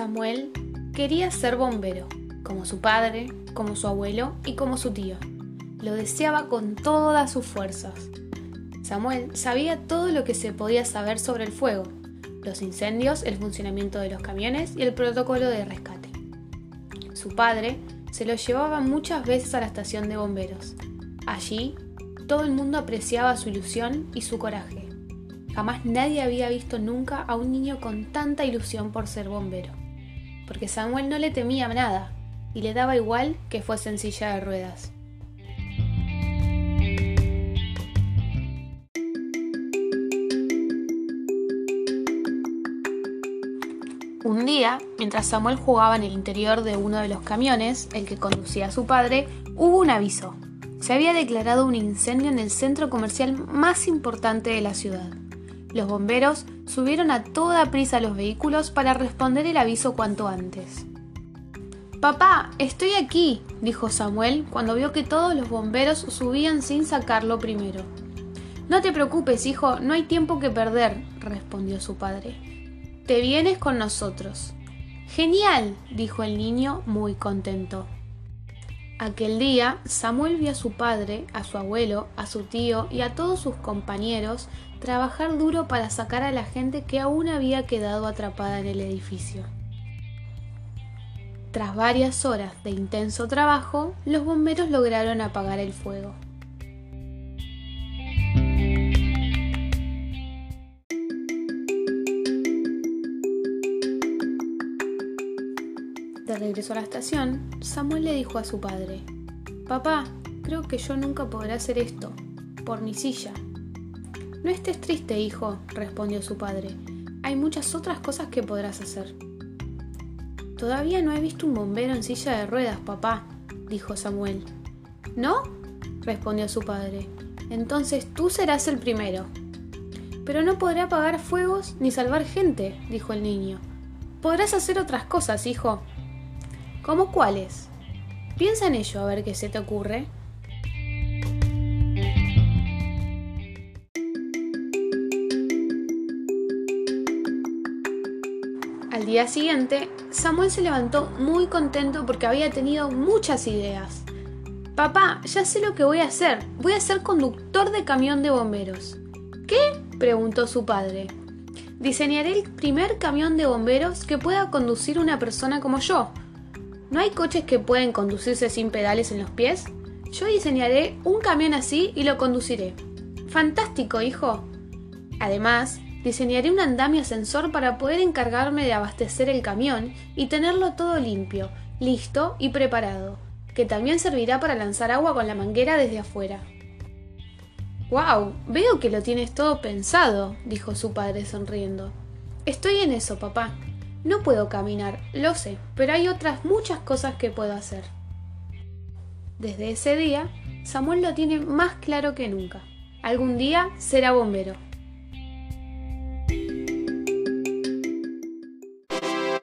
Samuel quería ser bombero, como su padre, como su abuelo y como su tío. Lo deseaba con todas sus fuerzas. Samuel sabía todo lo que se podía saber sobre el fuego, los incendios, el funcionamiento de los camiones y el protocolo de rescate. Su padre se lo llevaba muchas veces a la estación de bomberos. Allí, todo el mundo apreciaba su ilusión y su coraje. Jamás nadie había visto nunca a un niño con tanta ilusión por ser bombero, porque Samuel no le temía nada y le daba igual que fuese en silla de ruedas. Un día, mientras Samuel jugaba en el interior de uno de los camiones, el que conducía a su padre, hubo un aviso. Se había declarado un incendio en el centro comercial más importante de la ciudad. Los bomberos subieron a toda prisa los vehículos para responder el aviso cuanto antes. Papá, estoy aquí, dijo Samuel cuando vio que todos los bomberos subían sin sacarlo primero. No te preocupes, hijo, no hay tiempo que perder, respondió su padre. Te vienes con nosotros. Genial, dijo el niño muy contento. Aquel día, Samuel vio a su padre, a su abuelo, a su tío y a todos sus compañeros trabajar duro para sacar a la gente que aún había quedado atrapada en el edificio. Tras varias horas de intenso trabajo, los bomberos lograron apagar el fuego. De regreso a la estación, Samuel le dijo a su padre, Papá, creo que yo nunca podré hacer esto, por mi silla. No estés triste, hijo, respondió su padre. Hay muchas otras cosas que podrás hacer. Todavía no he visto un bombero en silla de ruedas, papá, dijo Samuel. ¿No? respondió su padre. Entonces tú serás el primero. Pero no podré apagar fuegos ni salvar gente, dijo el niño. Podrás hacer otras cosas, hijo, ¿Cómo cuáles? Piensa en ello a ver qué se te ocurre. Al día siguiente, Samuel se levantó muy contento porque había tenido muchas ideas. Papá, ya sé lo que voy a hacer. Voy a ser conductor de camión de bomberos. ¿Qué? preguntó su padre. Diseñaré el primer camión de bomberos que pueda conducir una persona como yo, ¿No hay coches que pueden conducirse sin pedales en los pies? Yo diseñaré un camión así y lo conduciré. Fantástico, hijo. Además, diseñaré un andamio ascensor para poder encargarme de abastecer el camión y tenerlo todo limpio, listo y preparado, que también servirá para lanzar agua con la manguera desde afuera. ¡Wow! Veo que lo tienes todo pensado, dijo su padre sonriendo. Estoy en eso, papá. No puedo caminar, lo sé, pero hay otras muchas cosas que puedo hacer. Desde ese día, Samuel lo tiene más claro que nunca. Algún día será bombero.